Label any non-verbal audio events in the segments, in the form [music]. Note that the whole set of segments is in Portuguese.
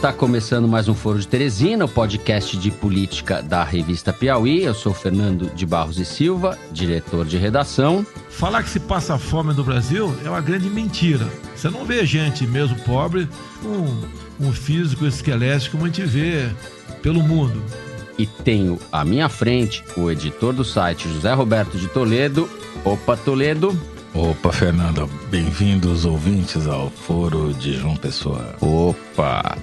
está começando mais um Foro de Teresina, o podcast de política da revista Piauí. Eu sou Fernando de Barros e Silva, diretor de redação. Falar que se passa fome no Brasil é uma grande mentira. Você não vê gente mesmo pobre com um físico esquelético como a gente vê pelo mundo. E tenho à minha frente o editor do site, José Roberto de Toledo. Opa, Toledo. Opa, Fernando, bem-vindos ouvintes ao Foro de João Pessoa. Opa!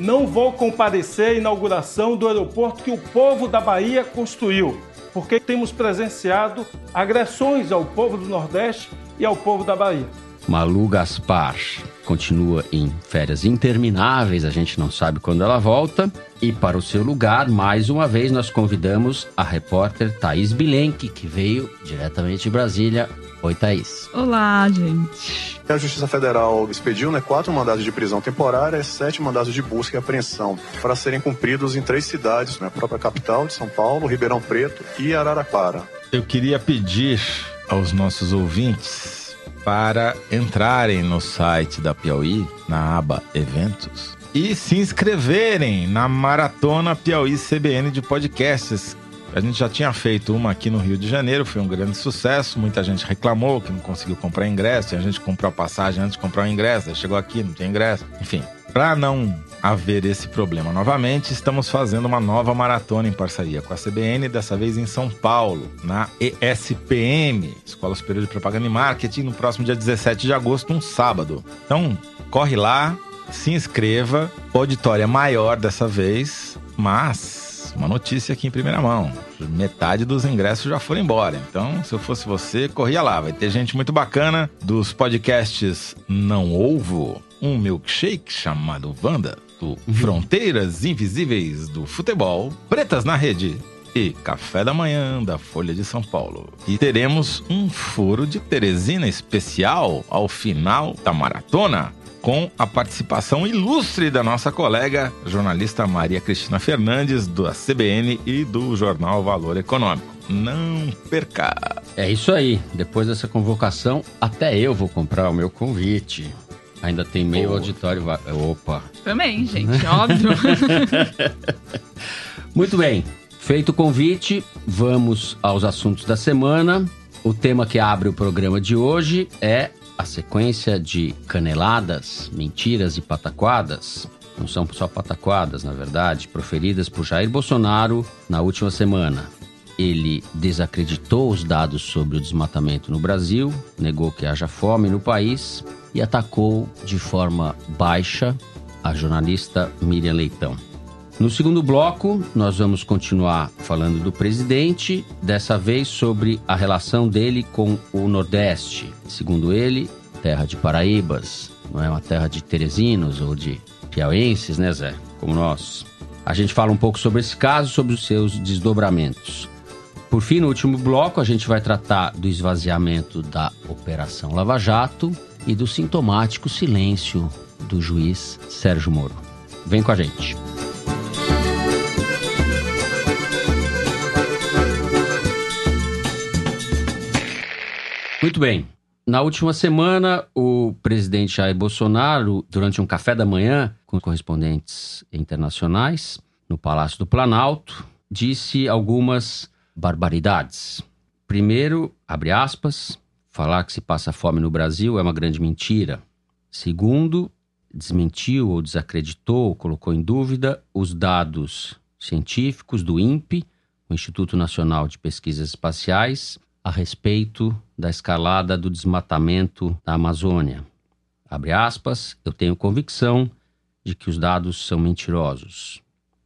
Não vou comparecer à inauguração do aeroporto que o povo da Bahia construiu, porque temos presenciado agressões ao povo do Nordeste e ao povo da Bahia. Malu Gaspar continua em férias intermináveis, a gente não sabe quando ela volta. E para o seu lugar, mais uma vez, nós convidamos a repórter Thaís Bilenque, que veio diretamente de Brasília. Oi, Thaís. Olá, gente. A Justiça Federal expediu né, quatro mandados de prisão temporária e sete mandados de busca e apreensão para serem cumpridos em três cidades, né, a própria capital de São Paulo, Ribeirão Preto e Araraquara. Eu queria pedir aos nossos ouvintes para entrarem no site da Piauí, na aba Eventos, e se inscreverem na Maratona Piauí CBN de podcasts. A gente já tinha feito uma aqui no Rio de Janeiro, foi um grande sucesso. Muita gente reclamou que não conseguiu comprar ingresso, e a gente comprou a passagem antes de comprar o ingresso, chegou aqui, não tinha ingresso. Enfim, para não haver esse problema novamente, estamos fazendo uma nova maratona em parceria com a CBN, dessa vez em São Paulo, na ESPM, Escola Superior de Propaganda e Marketing, no próximo dia 17 de agosto, um sábado. Então, corre lá, se inscreva. Auditória maior dessa vez, mas uma notícia aqui em primeira mão. Metade dos ingressos já foram embora. Então, se eu fosse você, corria lá. Vai ter gente muito bacana dos podcasts Não Ovo, um milkshake chamado Wanda, do Fronteiras Invisíveis do Futebol, Pretas na Rede e Café da Manhã da Folha de São Paulo. E teremos um foro de Teresina especial ao final da maratona. Com a participação ilustre da nossa colega, jornalista Maria Cristina Fernandes, da CBN e do jornal Valor Econômico. Não perca! É isso aí. Depois dessa convocação, até eu vou comprar o meu convite. Ainda tem meio auditório. Opa! Também, [laughs] gente, óbvio. [laughs] Muito bem. Feito o convite, vamos aos assuntos da semana. O tema que abre o programa de hoje é a sequência de caneladas, mentiras e pataquadas. Não são só pataquadas, na verdade, proferidas por Jair Bolsonaro na última semana. Ele desacreditou os dados sobre o desmatamento no Brasil, negou que haja fome no país e atacou de forma baixa a jornalista Miriam Leitão. No segundo bloco, nós vamos continuar falando do presidente, dessa vez sobre a relação dele com o Nordeste. Segundo ele, terra de Paraíbas, não é uma terra de teresinos ou de piauenses, né, Zé? Como nós. A gente fala um pouco sobre esse caso, sobre os seus desdobramentos. Por fim, no último bloco, a gente vai tratar do esvaziamento da Operação Lava Jato e do sintomático silêncio do juiz Sérgio Moro. Vem com a gente. Muito bem. Na última semana, o presidente Jair Bolsonaro, durante um café da manhã com correspondentes internacionais no Palácio do Planalto, disse algumas barbaridades. Primeiro, abre aspas, falar que se passa fome no Brasil é uma grande mentira. Segundo, desmentiu ou desacreditou, colocou em dúvida os dados científicos do INPE, o Instituto Nacional de Pesquisas Espaciais, a respeito da escalada do desmatamento da Amazônia. Abre aspas, eu tenho convicção de que os dados são mentirosos.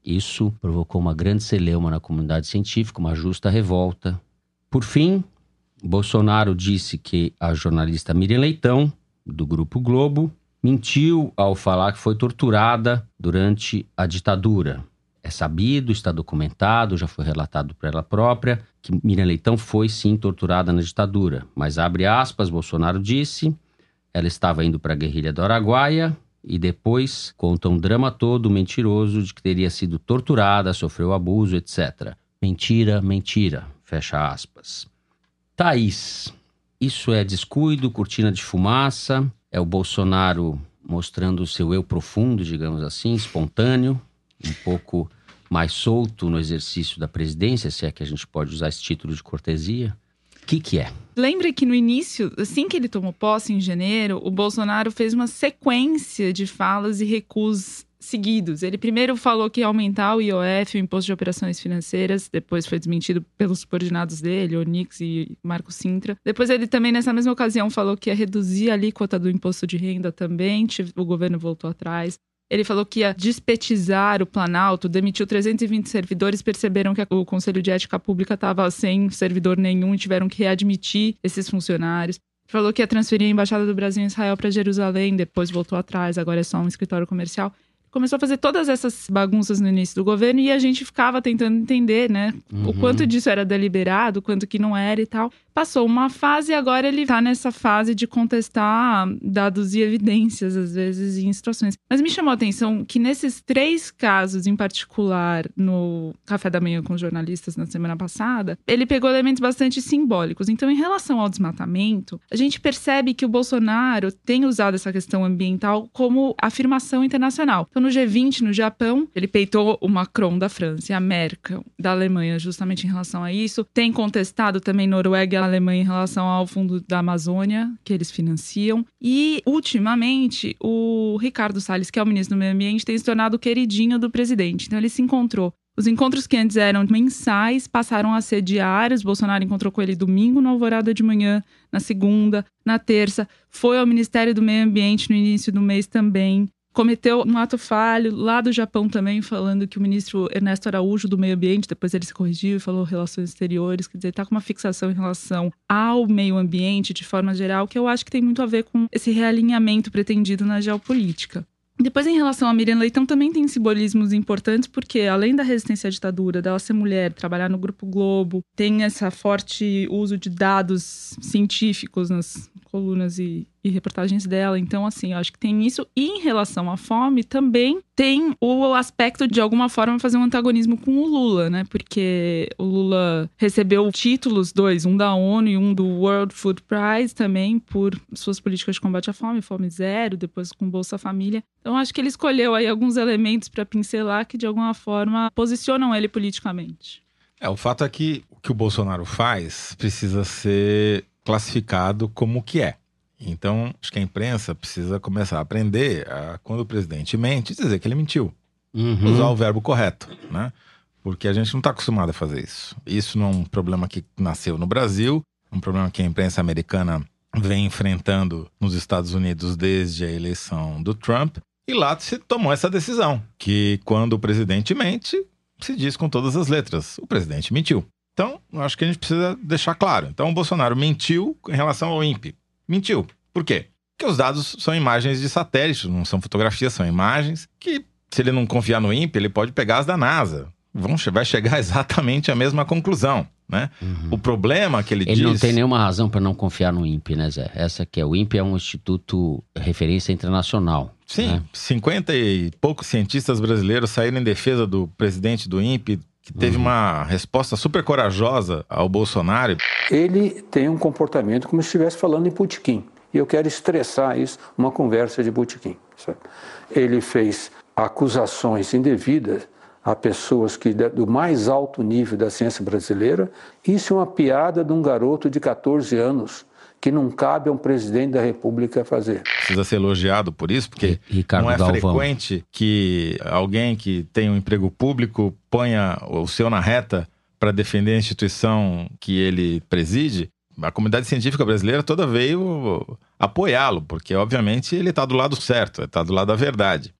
Isso provocou uma grande celeuma na comunidade científica, uma justa revolta. Por fim, Bolsonaro disse que a jornalista Miriam Leitão, do Grupo Globo, mentiu ao falar que foi torturada durante a ditadura. É sabido, está documentado, já foi relatado por ela própria, que Miriam Leitão foi sim torturada na ditadura. Mas abre aspas, Bolsonaro disse, ela estava indo para a guerrilha do Araguaia e depois conta um drama todo mentiroso de que teria sido torturada, sofreu abuso, etc. Mentira, mentira. Fecha aspas. Thaís, isso é descuido, cortina de fumaça, é o Bolsonaro mostrando o seu eu profundo, digamos assim, espontâneo, um pouco mais solto no exercício da presidência, se é que a gente pode usar esse título de cortesia. O que, que é? Lembra que no início, assim que ele tomou posse em janeiro, o Bolsonaro fez uma sequência de falas e recuos seguidos. Ele primeiro falou que ia aumentar o IOF, o Imposto de Operações Financeiras, depois foi desmentido pelos subordinados dele, Onix e Marco Sintra. Depois ele também, nessa mesma ocasião, falou que ia reduzir a alíquota do imposto de renda também, o governo voltou atrás. Ele falou que ia despetizar o Planalto, demitiu 320 servidores, perceberam que o Conselho de Ética Pública estava sem servidor nenhum e tiveram que readmitir esses funcionários. Falou que ia transferir a Embaixada do Brasil em Israel para Jerusalém, depois voltou atrás, agora é só um escritório comercial começou a fazer todas essas bagunças no início do governo e a gente ficava tentando entender, né? Uhum. O quanto disso era deliberado, o quanto que não era e tal. Passou uma fase e agora ele tá nessa fase de contestar dados e evidências, às vezes, em situações. Mas me chamou a atenção que nesses três casos, em particular, no café da manhã com jornalistas na semana passada, ele pegou elementos bastante simbólicos. Então, em relação ao desmatamento, a gente percebe que o Bolsonaro tem usado essa questão ambiental como afirmação internacional. Então, no G20, no Japão, ele peitou o Macron da França e a Merkel da Alemanha, justamente em relação a isso. Tem contestado também Noruega e Alemanha em relação ao fundo da Amazônia, que eles financiam. E, ultimamente, o Ricardo Salles, que é o ministro do Meio Ambiente, tem se tornado o queridinho do presidente. Então, ele se encontrou os encontros que antes eram mensais passaram a ser diários. Bolsonaro encontrou com ele domingo na alvorada de manhã, na segunda, na terça. Foi ao Ministério do Meio Ambiente no início do mês também cometeu um ato falho lá do Japão também, falando que o ministro Ernesto Araújo do Meio Ambiente, depois ele se corrigiu e falou relações exteriores, quer dizer, está com uma fixação em relação ao meio ambiente de forma geral, que eu acho que tem muito a ver com esse realinhamento pretendido na geopolítica. Depois, em relação a Miriam Leitão, também tem simbolismos importantes, porque além da resistência à ditadura, dela ser mulher, trabalhar no Grupo Globo, tem esse forte uso de dados científicos nas colunas e, e reportagens dela. Então, assim, acho que tem isso. E em relação à fome, também tem o aspecto de alguma forma fazer um antagonismo com o Lula, né? Porque o Lula recebeu títulos, dois, um da ONU e um do World Food Prize também, por suas políticas de combate à fome, fome zero, depois com Bolsa Família. Então, acho que ele escolheu aí alguns elementos para pincelar que de alguma forma posicionam ele politicamente. É, o fato é que o que o Bolsonaro faz precisa ser classificado como o que é. Então, acho que a imprensa precisa começar a aprender a, quando o presidente mente, dizer que ele mentiu. Uhum. Usar o verbo correto, né? Porque a gente não está acostumado a fazer isso. Isso não é um problema que nasceu no Brasil, é um problema que a imprensa americana vem enfrentando nos Estados Unidos desde a eleição do Trump. E lá se tomou essa decisão, que quando o presidente mente, se diz com todas as letras: o presidente mentiu. Então, acho que a gente precisa deixar claro. Então, o Bolsonaro mentiu em relação ao INPE. Mentiu. Por quê? Porque os dados são imagens de satélite, não são fotografias, são imagens que, se ele não confiar no INPE, ele pode pegar as da NASA. Vão, vai chegar [laughs] exatamente à mesma conclusão. Né? Uhum. O problema que ele, ele diz... Ele não tem nenhuma razão para não confiar no INPE, né, Zé? Essa que é. O INPE é um instituto referência internacional. Sim, né? 50 e poucos cientistas brasileiros saíram em defesa do presidente do INPE, que teve uhum. uma resposta super corajosa ao Bolsonaro. Ele tem um comportamento como se estivesse falando em putiquim. E eu quero estressar isso, uma conversa de botequim. Ele fez acusações indevidas a pessoas que do mais alto nível da ciência brasileira. Isso é uma piada de um garoto de 14 anos que não cabe a um presidente da República fazer. Precisa ser elogiado por isso, porque Ricardo não é Galvão. frequente que alguém que tem um emprego público ponha o seu na reta para defender a instituição que ele preside. A comunidade científica brasileira toda veio apoiá-lo, porque obviamente ele está do lado certo, está do lado da verdade.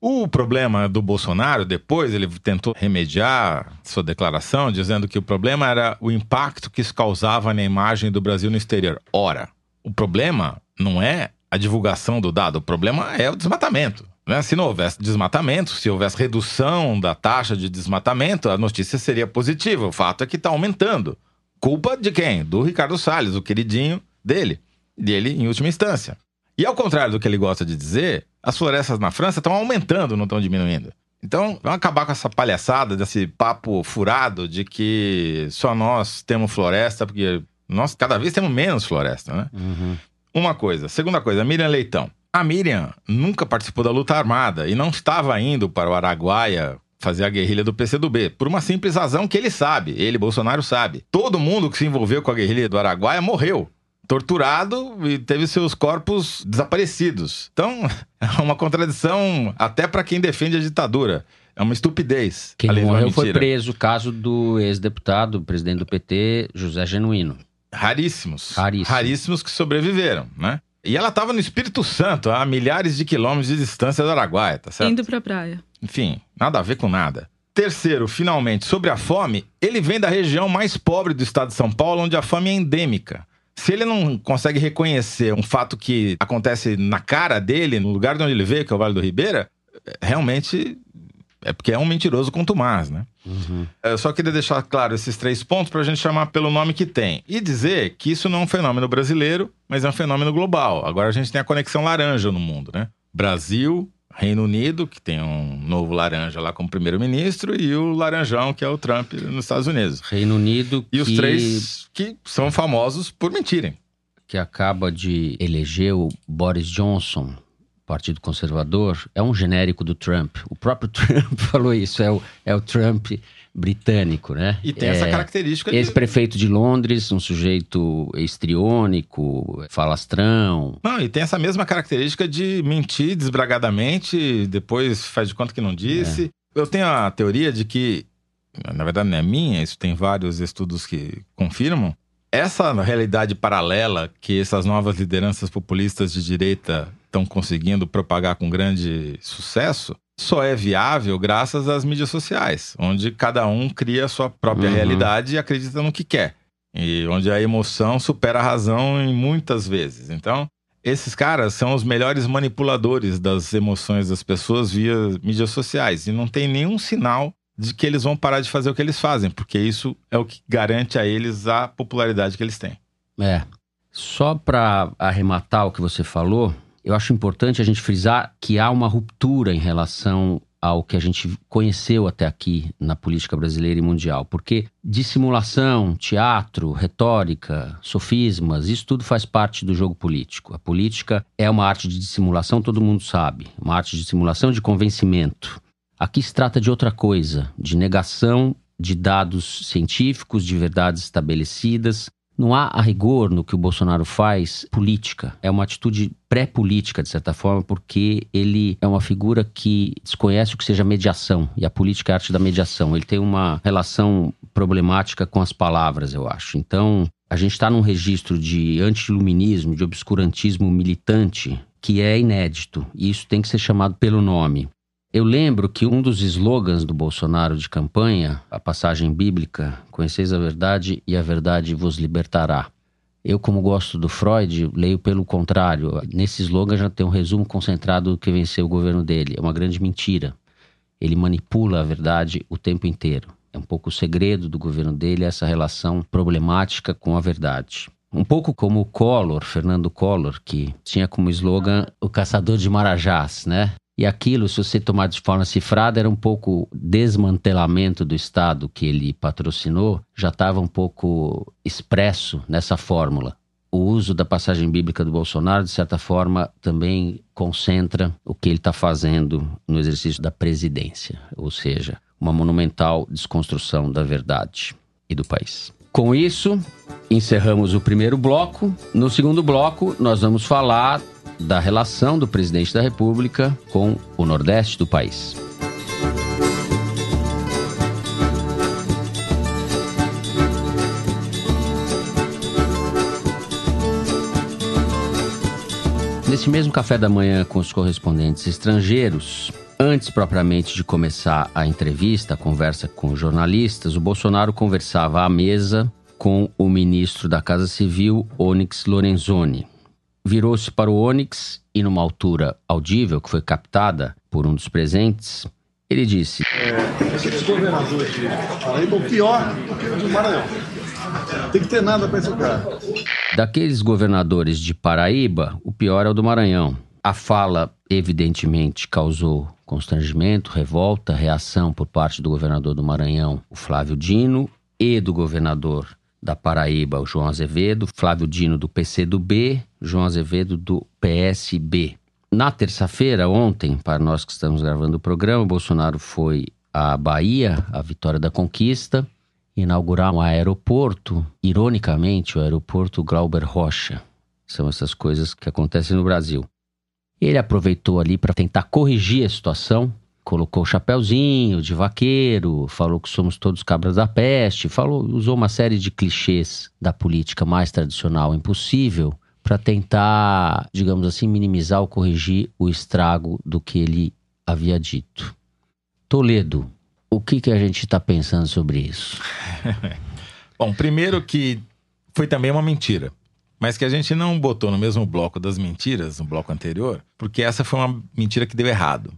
O problema do Bolsonaro, depois ele tentou remediar sua declaração, dizendo que o problema era o impacto que isso causava na imagem do Brasil no exterior. Ora, o problema não é a divulgação do dado, o problema é o desmatamento. Né? Se não houvesse desmatamento, se houvesse redução da taxa de desmatamento, a notícia seria positiva. O fato é que está aumentando. Culpa de quem? Do Ricardo Salles, o queridinho dele. Dele em última instância. E ao contrário do que ele gosta de dizer, as florestas na França estão aumentando, não estão diminuindo. Então, vamos acabar com essa palhaçada, desse papo furado de que só nós temos floresta, porque nós cada vez temos menos floresta, né? Uhum. Uma coisa. Segunda coisa, Miriam Leitão. A Miriam nunca participou da luta armada e não estava indo para o Araguaia fazer a guerrilha do PCdoB, por uma simples razão que ele sabe, ele, Bolsonaro, sabe. Todo mundo que se envolveu com a guerrilha do Araguaia morreu torturado e teve seus corpos desaparecidos. Então, [laughs] é uma contradição até para quem defende a ditadura. É uma estupidez. Quem além de uma morreu foi preso, caso do ex-deputado, presidente do PT, José Genuíno. Raríssimos. Raríssimos. Raríssimos que sobreviveram, né? E ela estava no Espírito Santo, a milhares de quilômetros de distância do Araguaia, tá certo? Indo pra praia. Enfim, nada a ver com nada. Terceiro, finalmente, sobre a fome, ele vem da região mais pobre do estado de São Paulo, onde a fome é endêmica. Se ele não consegue reconhecer um fato que acontece na cara dele, no lugar de onde ele veio, que é o Vale do Ribeira, realmente é porque é um mentiroso contumaz, né? Eu só queria deixar claro esses três pontos para a gente chamar pelo nome que tem. E dizer que isso não é um fenômeno brasileiro, mas é um fenômeno global. Agora a gente tem a conexão laranja no mundo, né? Brasil, Reino Unido, que tem um novo laranja lá como primeiro-ministro, e o laranjão, que é o Trump nos Estados Unidos. Reino Unido E os que, três que são famosos por mentirem. que acaba de eleger o Boris Johnson, Partido Conservador, é um genérico do Trump. O próprio [laughs] Trump falou isso, é o, é o Trump britânico, né? E tem é, essa característica de... Ex-prefeito de Londres, um sujeito histriônico, falastrão. Não, e tem essa mesma característica de mentir desbragadamente, depois faz de conta que não disse. Eu tenho a teoria de que, na verdade não é minha, isso tem vários estudos que confirmam, essa realidade paralela que essas novas lideranças populistas de direita estão conseguindo propagar com grande sucesso só é viável graças às mídias sociais, onde cada um cria a sua própria Uhum. realidade e acredita no que quer. E onde a emoção supera a razão em muitas vezes. Então, esses caras são os melhores manipuladores das emoções das pessoas via mídias sociais. E não tem nenhum sinal de que eles vão parar de fazer o que eles fazem, porque isso é o que garante a eles a popularidade que eles têm. É. Só para arrematar o que você falou, eu acho importante a gente frisar que há uma ruptura em relação ao que a gente conheceu até aqui na política brasileira e mundial. Porque dissimulação, teatro, retórica, sofismas, isso tudo faz parte do jogo político. A política é uma arte de dissimulação, todo mundo sabe. Uma arte de dissimulação de convencimento. Aqui se trata de outra coisa, de negação de dados científicos, de verdades estabelecidas. Não há a rigor no que o Bolsonaro faz política. É uma atitude pré-política, de certa forma, porque ele é uma figura que desconhece o que seja mediação. E a política é a arte da mediação. Ele tem uma relação problemática com as palavras, eu acho. Então, a gente está num registro de anti-iluminismo, de obscurantismo militante, que é inédito. E isso tem que ser chamado pelo nome. Eu lembro que um dos slogans do Bolsonaro de campanha, a passagem bíblica, conheceis a verdade e a verdade vos libertará. Eu, como gosto do Freud, leio pelo contrário. Nesse slogan já tem um resumo concentrado do que venceu o governo dele. É uma grande mentira. Ele manipula a verdade o tempo inteiro. É um pouco o segredo do governo dele, essa relação problemática com a verdade. Um pouco como o Collor, Fernando Collor, que tinha como slogan o caçador de marajás, né? E aquilo, se você tomar de forma cifrada, era um pouco desmantelamento do Estado que ele patrocinou, já estava um pouco expresso nessa fórmula. O uso da passagem bíblica do Bolsonaro, de certa forma, também concentra o que ele está fazendo no exercício da presidência, ou seja, uma monumental desconstrução da verdade e do país. Com isso, encerramos o primeiro bloco. No segundo bloco, nós vamos falar da relação do presidente da República com o Nordeste do país. Nesse mesmo café da manhã com os correspondentes estrangeiros, antes propriamente de começar a entrevista, a conversa com jornalistas, o Bolsonaro conversava à mesa com o ministro da Casa Civil, Onyx Lorenzoni. Virou-se para o Onyx e, numa altura audível, que foi captada por um dos presentes, ele disse: Esses governadores de Paraíba, o pior do Maranhão. Tem que ter nada para esse cara. Daqueles governadores de Paraíba, o pior é o do Maranhão. A fala, evidentemente, causou constrangimento, revolta, reação por parte do governador do Maranhão, o Flávio Dino, e do governador da Paraíba, o João Azevedo, Flávio Dino do PCdoB, João Azevedo do PSB. Na terça-feira, ontem, para nós que estamos gravando o programa, Bolsonaro foi à Bahia, à Vitória da Conquista, inaugurar um aeroporto, ironicamente, o aeroporto Glauber Rocha. São essas coisas que acontecem no Brasil. Ele aproveitou ali para tentar corrigir a situação, colocou o chapéuzinho de vaqueiro, falou que somos todos cabras da peste, falou, usou uma série de clichês da política mais tradicional impossível para tentar, digamos assim, minimizar ou corrigir o estrago do que ele havia dito. Toledo, o que, que a gente está pensando sobre isso? [laughs] Bom, primeiro que foi também uma mentira. Mas que a gente não botou no mesmo bloco das mentiras, no bloco anterior, porque essa foi uma mentira que deu errado.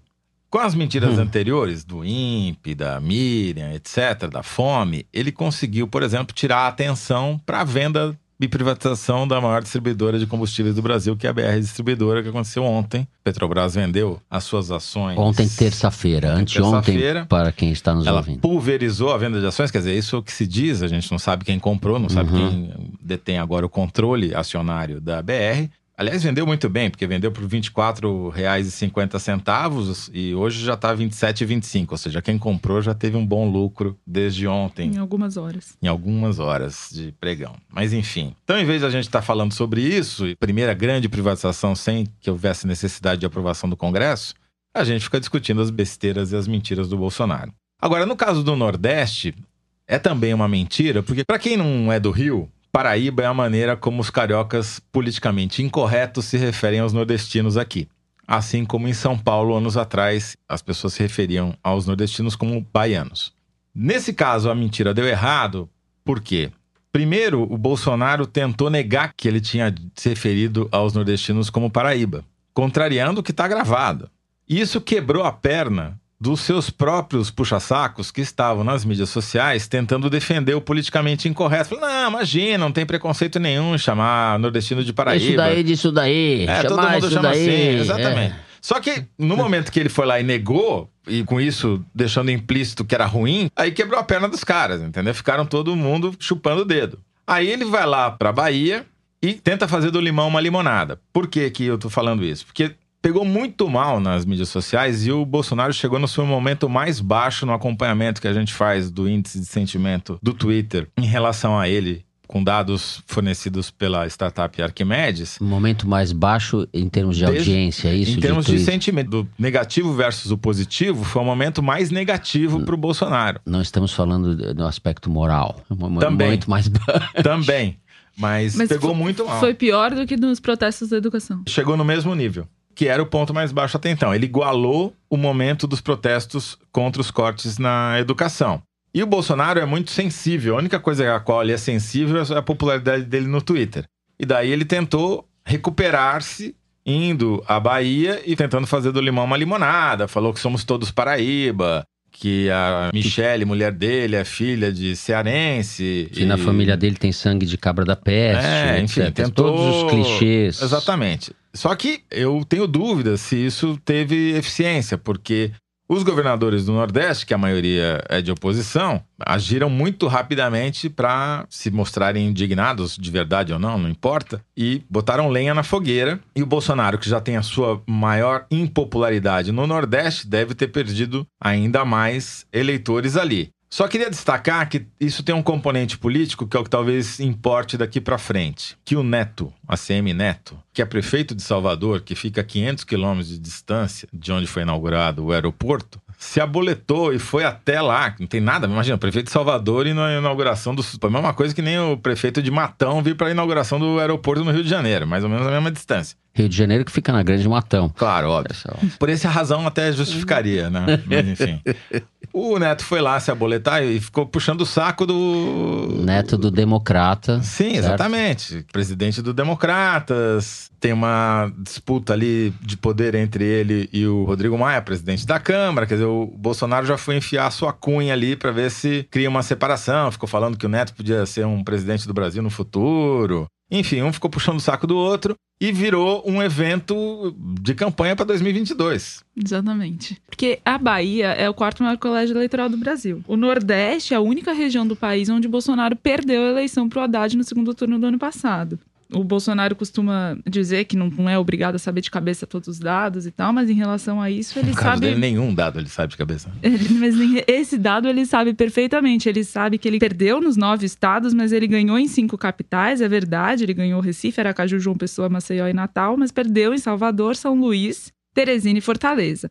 Com as mentiras hum. anteriores, do INPE, da Miriam, etc., da fome, ele conseguiu, por exemplo, tirar a atenção para a venda e privatização da maior distribuidora de combustíveis do Brasil, que é a BR Distribuidora, que aconteceu ontem. Petrobras vendeu as suas ações. Ontem, terça-feira, anteontem, terça para quem está nos ela ouvindo. pulverizou a venda de ações, quer dizer, isso é o que se diz, a gente não sabe quem comprou, não sabe uhum. quem detém agora o controle acionário da BR. Aliás, vendeu muito bem, porque vendeu por R$ 24,50 e hoje já está R$ 27,25. Ou seja, quem comprou já teve um bom lucro desde ontem. Em algumas horas. Em algumas horas de pregão. Mas enfim. Então, em vez de a gente estar tá falando sobre isso, primeira grande privatização sem que houvesse necessidade de aprovação do Congresso, a gente fica discutindo as besteiras e as mentiras do Bolsonaro. Agora, no caso do Nordeste, é também uma mentira, porque para quem não é do Rio, Paraíba é a maneira como os cariocas politicamente incorretos se referem aos nordestinos aqui. Assim como em São Paulo, anos atrás, as pessoas se referiam aos nordestinos como baianos. Nesse caso, a mentira deu errado, por quê? Primeiro, o Bolsonaro tentou negar que ele tinha se referido aos nordestinos como Paraíba, contrariando o que está gravado. Isso quebrou a perna dos seus próprios puxa-sacos que estavam nas mídias sociais tentando defender o politicamente incorreto. Falei, não, imagina, não tem preconceito nenhum chamar nordestino de Paraíba. Isso daí, disso daí. É, todo mundo chama daí. assim, exatamente. É. Só que no [laughs] momento que ele foi lá e negou, e com isso deixando implícito que era ruim, aí quebrou a perna dos caras, entendeu? Ficaram todo mundo chupando o dedo. Aí ele vai lá pra Bahia e tenta fazer do limão uma limonada. Por que, que eu tô falando isso? Porque pegou muito mal nas mídias sociais e o Bolsonaro chegou no seu momento mais baixo no acompanhamento que a gente faz do índice de sentimento do Twitter em relação a ele. Com dados fornecidos pela startup Arquimedes. Momento mais baixo em termos de Desde, audiência, é isso? Em termos de, de sentimento, do negativo versus o positivo, foi o momento mais negativo para o Bolsonaro. Não estamos falando do aspecto moral. É um Também. momento mais baixo. Também. Mas, Mas pegou foi, muito mal. Foi pior do que nos protestos da educação. Chegou no mesmo nível que era o ponto mais baixo até então. Ele igualou o momento dos protestos contra os cortes na educação. E o Bolsonaro é muito sensível. A única coisa a qual ele é sensível é a popularidade dele no Twitter. E daí ele tentou recuperar-se indo à Bahia e tentando fazer do limão uma limonada. Falou que somos todos Paraíba, que a Michelle, mulher dele, é filha de cearense. Que e... na família dele tem sangue de cabra da peste. É, enfim, tentou... todos os clichês. Exatamente. Só que eu tenho dúvidas se isso teve eficiência, porque os governadores do Nordeste, que a maioria é de oposição, agiram muito rapidamente para se mostrarem indignados, de verdade ou não, não importa, e botaram lenha na fogueira. E o Bolsonaro, que já tem a sua maior impopularidade no Nordeste, deve ter perdido ainda mais eleitores ali. Só queria destacar que isso tem um componente político que é o que talvez importe daqui para frente. Que o Neto, ACM Neto, que é prefeito de Salvador, que fica a 500 quilômetros de distância de onde foi inaugurado o aeroporto, se aboletou e foi até lá. Não tem nada, imagina, prefeito de Salvador e na inauguração do. A mesma coisa que nem o prefeito de Matão vir para a inauguração do aeroporto no Rio de Janeiro, mais ou menos a mesma distância Rio de Janeiro que fica na Grande Matão. Claro, óbvio. Por essa razão até justificaria, né? Mas enfim. O Neto foi lá se aboletar e ficou puxando o saco do. Neto do Democrata. Sim, certo? exatamente. Presidente do Democratas. Tem uma disputa ali de poder entre ele e o Rodrigo Maia, presidente da Câmara. Quer dizer, o Bolsonaro já foi enfiar a sua cunha ali para ver se cria uma separação. Ficou falando que o Neto podia ser um presidente do Brasil no futuro. Enfim, um ficou puxando o saco do outro e virou um evento de campanha para 2022. Exatamente. Porque a Bahia é o quarto maior colégio eleitoral do Brasil. O Nordeste é a única região do país onde Bolsonaro perdeu a eleição para o Haddad no segundo turno do ano passado. O Bolsonaro costuma dizer que não, não é obrigado a saber de cabeça todos os dados e tal, mas em relação a isso, ele No sabe. dele, nenhum dado ele sabe de cabeça. Ele- mas esse dado ele sabe perfeitamente. Ele sabe que ele perdeu nos nove estados, mas ele ganhou em cinco capitais, é verdade. Ele ganhou Recife, Aracaju, João Pessoa, Maceió e Natal, mas perdeu em Salvador, São Luís, Teresina e Fortaleza.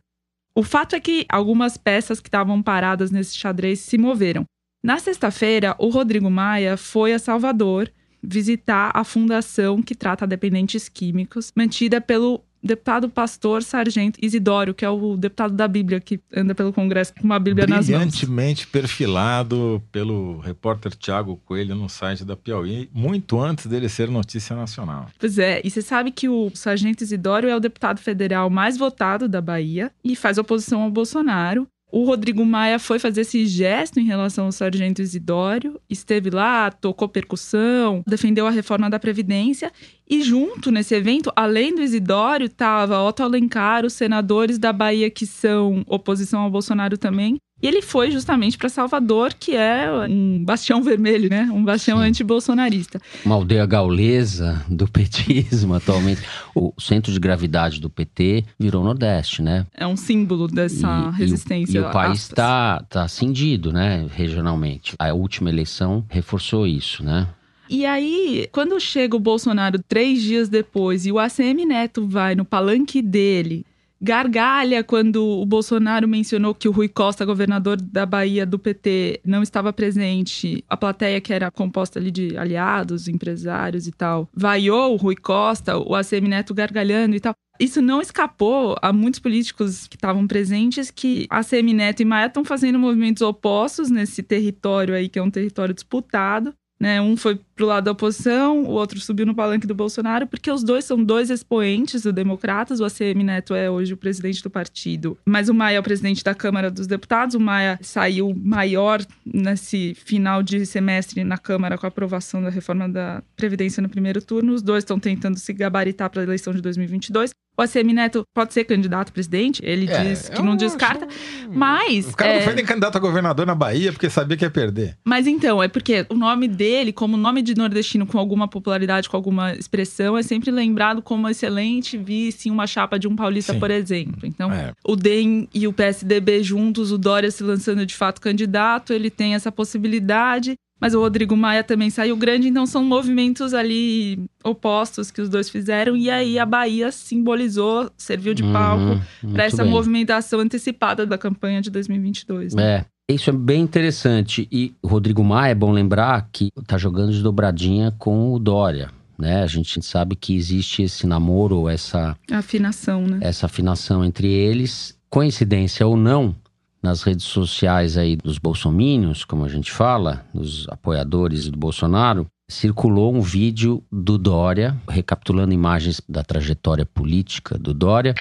O fato é que algumas peças que estavam paradas nesse xadrez se moveram. Na sexta-feira, o Rodrigo Maia foi a Salvador visitar a fundação que trata dependentes químicos, mantida pelo deputado pastor Sargento Isidório, que é o deputado da Bíblia, que anda pelo Congresso com uma Bíblia nas mãos. Brilhantemente perfilado pelo repórter Tiago Coelho no site da Piauí, muito antes dele ser notícia nacional. Pois é, e você sabe que o Sargento Isidório é o deputado federal mais votado da Bahia e faz oposição ao Bolsonaro. O Rodrigo Maia foi fazer esse gesto em relação ao Sargento Isidório, esteve lá, tocou percussão, defendeu a reforma da Previdência e junto nesse evento, além do Isidório, estava Otto Alencar, os senadores da Bahia que são oposição ao Bolsonaro também. E ele foi justamente para Salvador, que é um bastião vermelho, né? Um bastião anti-bolsonarista. Uma aldeia gaulesa do petismo atualmente. O centro de gravidade do PT virou Nordeste, né? É um símbolo dessa E- e o- resistência. E o, país está tá cindido, né? Regionalmente. A última eleição reforçou isso, né? E aí, quando chega o Bolsonaro três dias depois e o ACM Neto vai no palanque dele, gargalha quando o Bolsonaro mencionou que o Rui Costa, governador da Bahia do PT, não estava presente, a plateia que era composta ali de aliados, empresários e tal, vaiou o Rui Costa, o ACM Neto gargalhando e tal. Isso não escapou a muitos políticos que estavam presentes que a ACM Neto e Maia estão fazendo movimentos opostos nesse território aí, que é um território disputado. Né? Um foi pro lado da oposição, o outro subiu no palanque do Bolsonaro, porque os dois são dois expoentes do Democratas. O ACM Neto é hoje o presidente do partido, mas o Maia é o presidente da Câmara dos Deputados. O Maia saiu maior nesse final de semestre na Câmara com a aprovação da reforma da Previdência no primeiro turno. Os dois estão tentando se gabaritar para a eleição de 2022. O ACM Neto pode ser candidato a presidente, ele É, diz que não acho- descarta, mas. O cara é, não foi nem candidato a governador na Bahia porque sabia que ia perder. mas então, é porque o nome dele, como nome de nordestino com alguma popularidade, com alguma expressão, é sempre lembrado como excelente vice em uma chapa de um paulista, Sim. por exemplo. Então, É. o DEM e o PSDB juntos, o Dória se lançando de fato candidato, ele tem essa possibilidade. Mas o Rodrigo Maia também saiu grande, então são movimentos ali opostos que os dois fizeram. E aí a Bahia simbolizou, serviu de palco Uhum, para essa bem. movimentação antecipada da campanha de 2022. né? É. Isso é bem interessante. E o Rodrigo Maia, é bom lembrar que tá jogando de dobradinha com o Dória. Né? A gente sabe que existe esse namoro, essa, Afinação, né? essa afinação entre eles. Coincidência ou não, nas redes sociais aí dos bolsomínios, como a gente fala, dos apoiadores do Bolsonaro, circulou um vídeo do Dória, recapitulando imagens da trajetória política do Dória.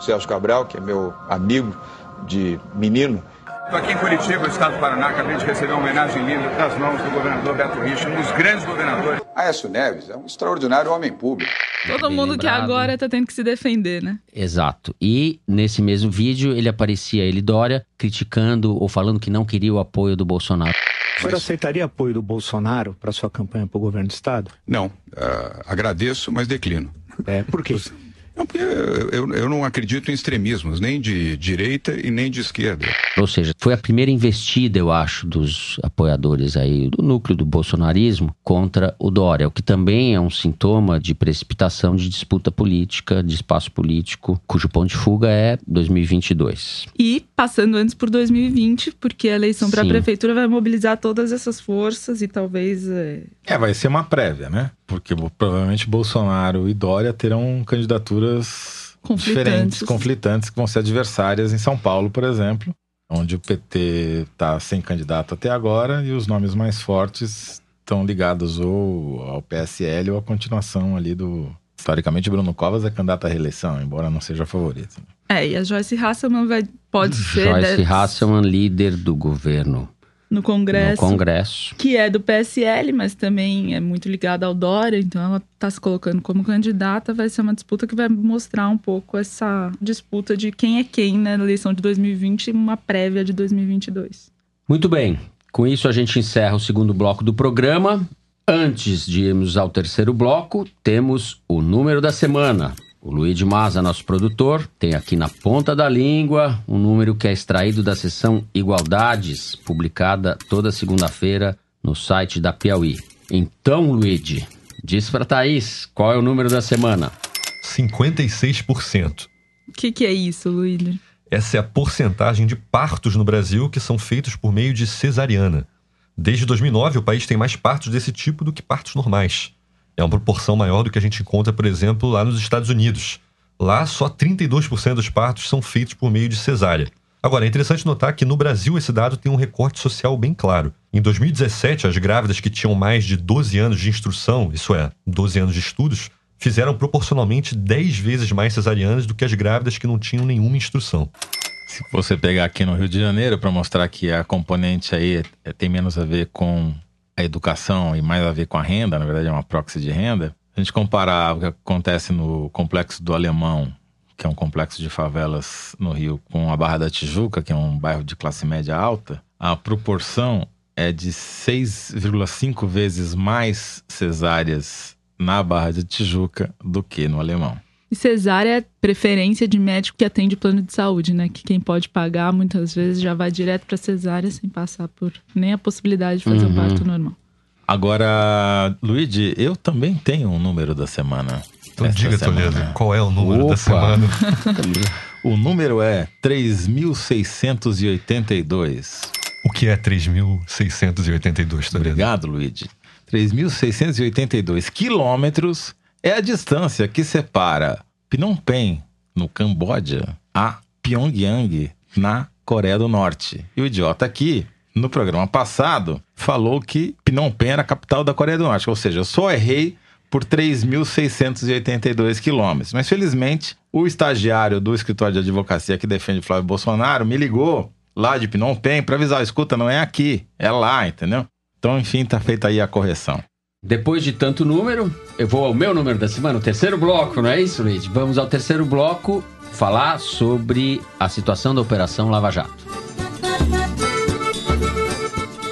Celso Cabral, que é meu amigo de menino. Estou aqui em Curitiba, estado do Paraná, acabei de receber uma homenagem linda das mãos do governador Beto Richa, um dos grandes governadores. Aécio Neves é um extraordinário homem público. Todo Bem mundo que agora tá tendo que se defender, né? Exato. E nesse mesmo vídeo ele aparecia, ele Dória, criticando ou falando que não queria o apoio do Bolsonaro. O senhor aceitaria apoio do Bolsonaro para sua campanha para o governo do Estado? Não, ah, agradeço, mas declino. É, por quê? Não, porque eu, eu- não acredito em extremismos, nem de direita e nem de esquerda. Ou seja, foi a primeira investida, eu acho, dos apoiadores aí do núcleo do bolsonarismo contra o Dória, o que também é um sintoma de precipitação de disputa política, de espaço político, cujo ponto de fuga é 2022. E passando antes por 2020, porque a eleição para a prefeitura vai mobilizar todas essas forças e talvez. é, É, vai ser uma prévia, né? Porque provavelmente Bolsonaro e Dória terão candidaturas Conflitantes. diferentes, conflitantes, que vão ser adversárias em São Paulo, por exemplo, onde o PT está sem candidato até agora e os nomes mais fortes estão ligados ou ao PSL ou à continuação ali do. Historicamente, Bruno Covas é candidato à reeleição, embora não seja favorito. É, e a Joyce Hasselman vai, pode [laughs] ser Joyce das- Hasselman, líder do governo no Congresso. no Congresso. que é do PSL, mas também é muito ligada ao Dória, então ela está se colocando como candidata. Vai ser uma disputa que vai mostrar um pouco essa disputa de quem é quem né, na eleição de 2020 e uma prévia de 2022. Muito bem. Com isso, a gente encerra o segundo bloco do programa. Antes de irmos ao terceiro bloco, temos o número da semana. O Luiz de Maza, nosso produtor, tem aqui na ponta da língua um número que é extraído da seção Igualdades, publicada toda segunda-feira no site da Piauí. Então, Luigi, diz pra Thaís qual é o número da semana. 56%. O que, que é isso, Luíde? Essa é a porcentagem de partos no Brasil que são feitos por meio de cesariana. Desde 2009, o país tem mais partos desse tipo do que partos normais. É uma proporção maior do que a gente encontra, por exemplo, lá nos Estados Unidos. Lá, só 32% dos partos são feitos por meio de cesárea. Agora, é interessante notar que no Brasil esse dado tem um recorte social bem claro. Em 2017, as grávidas que tinham mais de 12 anos de instrução, isso é, 12 anos de estudos, fizeram proporcionalmente 10 vezes mais cesarianas do que as grávidas que não tinham nenhuma instrução. Se você pegar aqui no Rio de Janeiro para mostrar que a componente aí é- tem menos a ver com a educação e mais a ver com a renda, na verdade é uma proxy de renda. A gente comparar o que acontece no complexo do Alemão, que é um complexo de favelas no Rio, com a Barra da Tijuca, que é um bairro de classe média alta, a proporção é de 6,5 vezes mais cesáreas na Barra da Tijuca do que no Alemão. E cesárea é preferência de médico que atende plano de saúde, né? Que quem pode pagar muitas vezes já vai direto para cesárea sem passar por nem a possibilidade de fazer Uhum. o parto normal. Agora, Luigi, eu também tenho um número da semana. Então diga. Toledo, qual é o número Opa. da semana? [laughs] o número é 3.682. O que é 3.682, Toledo? Obrigado, Luigi. 3.682 quilômetros é a distância que separa Phnom Penh, no Camboja, a Pyongyang, na Coreia do Norte. E o idiota aqui, no programa passado, falou que Phnom Penh era a capital da Coreia do Norte. Ou seja, eu só errei por 3.682 quilômetros. Mas felizmente, o estagiário do escritório de advocacia que defende Flávio Bolsonaro me ligou lá de Phnom Penh para avisar: escuta, não é aqui, é lá, entendeu? Então, enfim, tá feita aí a correção. Depois de tanto número, eu vou ao meu número da semana, o terceiro bloco, não é isso, Luiz? Vamos ao terceiro bloco falar sobre a situação da Operação Lava Jato.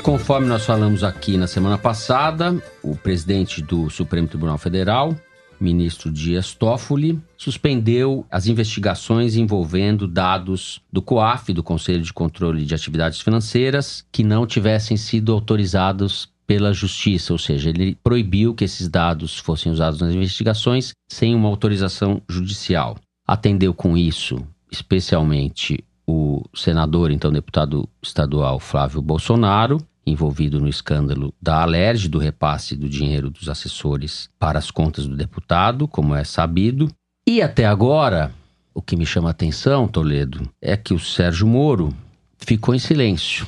Conforme nós falamos aqui na semana passada, o presidente do Supremo Tribunal Federal, ministro Dias Toffoli, suspendeu as investigações envolvendo dados do COAF, do Conselho de Controle de Atividades Financeiras, que não tivessem sido autorizados pela Justiça, ou seja, ele proibiu que esses dados fossem usados nas investigações sem uma autorização judicial. Atendeu com isso, especialmente o senador, então deputado estadual Flávio Bolsonaro, envolvido no escândalo da Alerj, do repasse do dinheiro dos assessores para as contas do deputado, como é sabido. E até agora, o que me chama a atenção, Toledo, é que o Sérgio Moro ficou em silêncio,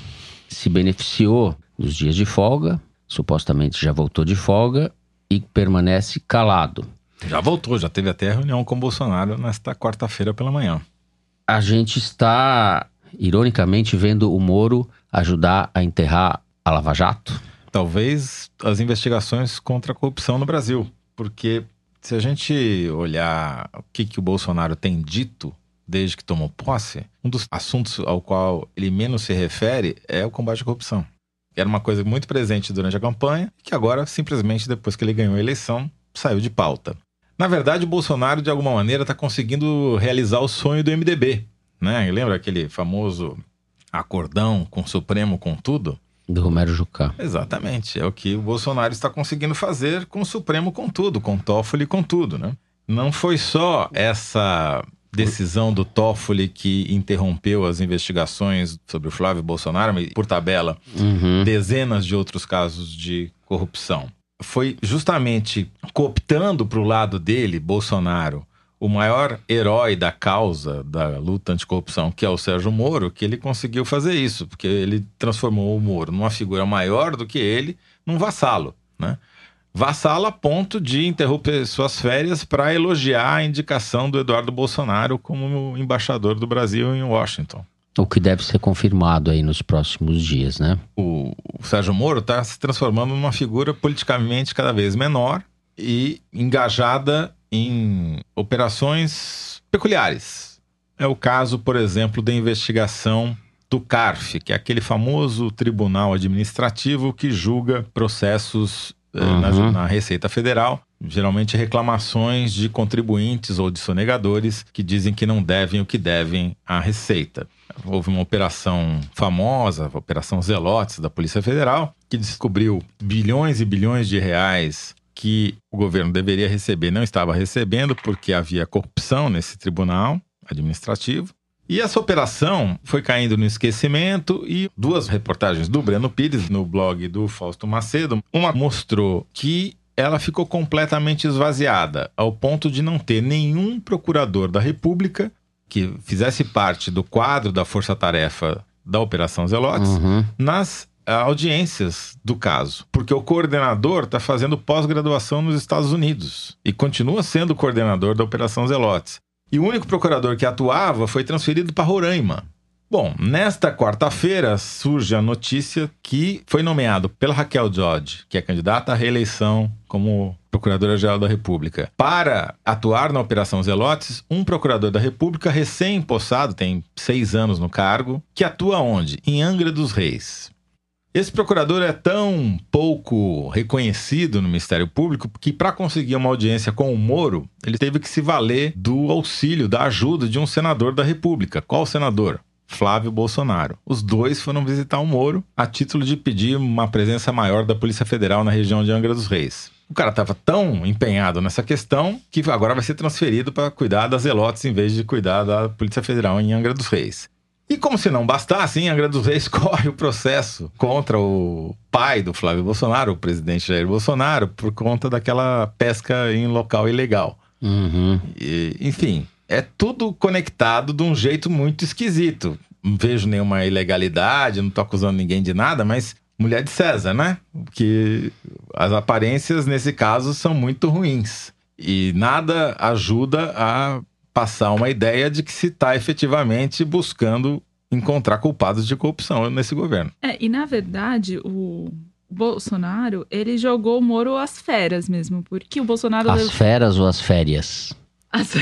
se beneficiou dos dias de folga, supostamente já voltou de folga e permanece calado. Já voltou, já teve até reunião com o Bolsonaro nesta quarta-feira pela manhã. A gente está, ironicamente, vendo o Moro ajudar a enterrar a Lava Jato. Talvez as investigações contra a corrupção no Brasil. Porque se a gente olhar o que, que o Bolsonaro tem dito desde que tomou posse, um dos assuntos ao qual ele menos se refere é o combate à corrupção. Era uma coisa muito presente durante a campanha, que agora, simplesmente depois que ele ganhou a eleição, saiu de pauta. Na verdade, o Bolsonaro, de alguma maneira, está conseguindo realizar o sonho do MDB. Né? Lembra aquele famoso acordão com o Supremo com tudo? Do Romero Jucá. Exatamente. É o que o Bolsonaro está conseguindo fazer com o Supremo com tudo, com Toffoli com tudo, né? Não foi só essa decisão do Toffoli que interrompeu as investigações sobre o Flávio Bolsonaro, por tabela, Uhum. dezenas de outros casos de corrupção. foi justamente cooptando para o lado dele, Bolsonaro, o maior herói da causa da luta anticorrupção, que é o Sérgio Moro, que ele conseguiu fazer isso, porque ele transformou o Moro numa figura maior do que ele, num vassalo, né? Vassalo a ponto de interromper suas férias para elogiar a indicação do Eduardo Bolsonaro como embaixador do Brasil em Washington. O que deve ser confirmado aí nos próximos dias, né? O, o Sérgio Moro está se transformando numa figura politicamente cada vez menor e engajada em operações peculiares. É o caso, por exemplo, da investigação do CARF, que é aquele famoso tribunal administrativo que julga processos Uhum. na, na Receita Federal, geralmente reclamações de contribuintes ou de sonegadores que dizem que não devem o que devem à Receita. Houve uma operação famosa, a Operação Zelotes da Polícia Federal, que descobriu bilhões e bilhões de reais que o governo deveria receber, não estava recebendo porque havia corrupção nesse tribunal administrativo. E essa operação foi caindo no esquecimento e duas reportagens do Breno Pires no blog do Fausto Macedo, uma mostrou que ela ficou completamente esvaziada, ao ponto de não ter nenhum procurador da República que fizesse parte do quadro da força-tarefa da Operação Zelotes Uhum. nas audiências do caso, porque o coordenador está fazendo pós-graduação nos Estados Unidos e continua sendo coordenador da Operação Zelotes. E o único procurador que atuava foi transferido para Roraima. Bom, nesta quarta-feira surge a notícia que foi nomeado pela Raquel Dodge, que é candidata à reeleição como Procuradora-Geral da República, para atuar na Operação Zelotes, um procurador da República recém-impossado, tem seis anos no cargo, que atua onde? Em Angra dos Reis. Esse procurador é tão pouco reconhecido no Ministério Público que, para conseguir uma audiência com o Moro, ele teve que se valer do auxílio, da ajuda de um senador da República. Qual senador? Flávio Bolsonaro. Os dois foram visitar o Moro a título de pedir uma presença maior da Polícia Federal na região de Angra dos Reis. O cara estava tão empenhado nessa questão que agora vai ser transferido para cuidar das Zelotes em vez de cuidar da Polícia Federal em Angra dos Reis. E como se não bastasse, em Angra dos Reis [laughs] corre o processo contra o pai do Flávio Bolsonaro, o presidente Jair Bolsonaro, por conta daquela pesca em local ilegal. Uhum. E, enfim, é tudo conectado de um jeito muito esquisito. Não vejo nenhuma ilegalidade, não tô acusando ninguém de nada, mas mulher de César, né? Que as aparências nesse caso são muito ruins. E nada ajuda a passar uma ideia de que se está efetivamente buscando encontrar culpados de corrupção nesse governo. É, e na verdade, o Bolsonaro, ele jogou o Moro às feras mesmo, porque o Bolsonaro... As levou- feras ou as férias? [laughs] As-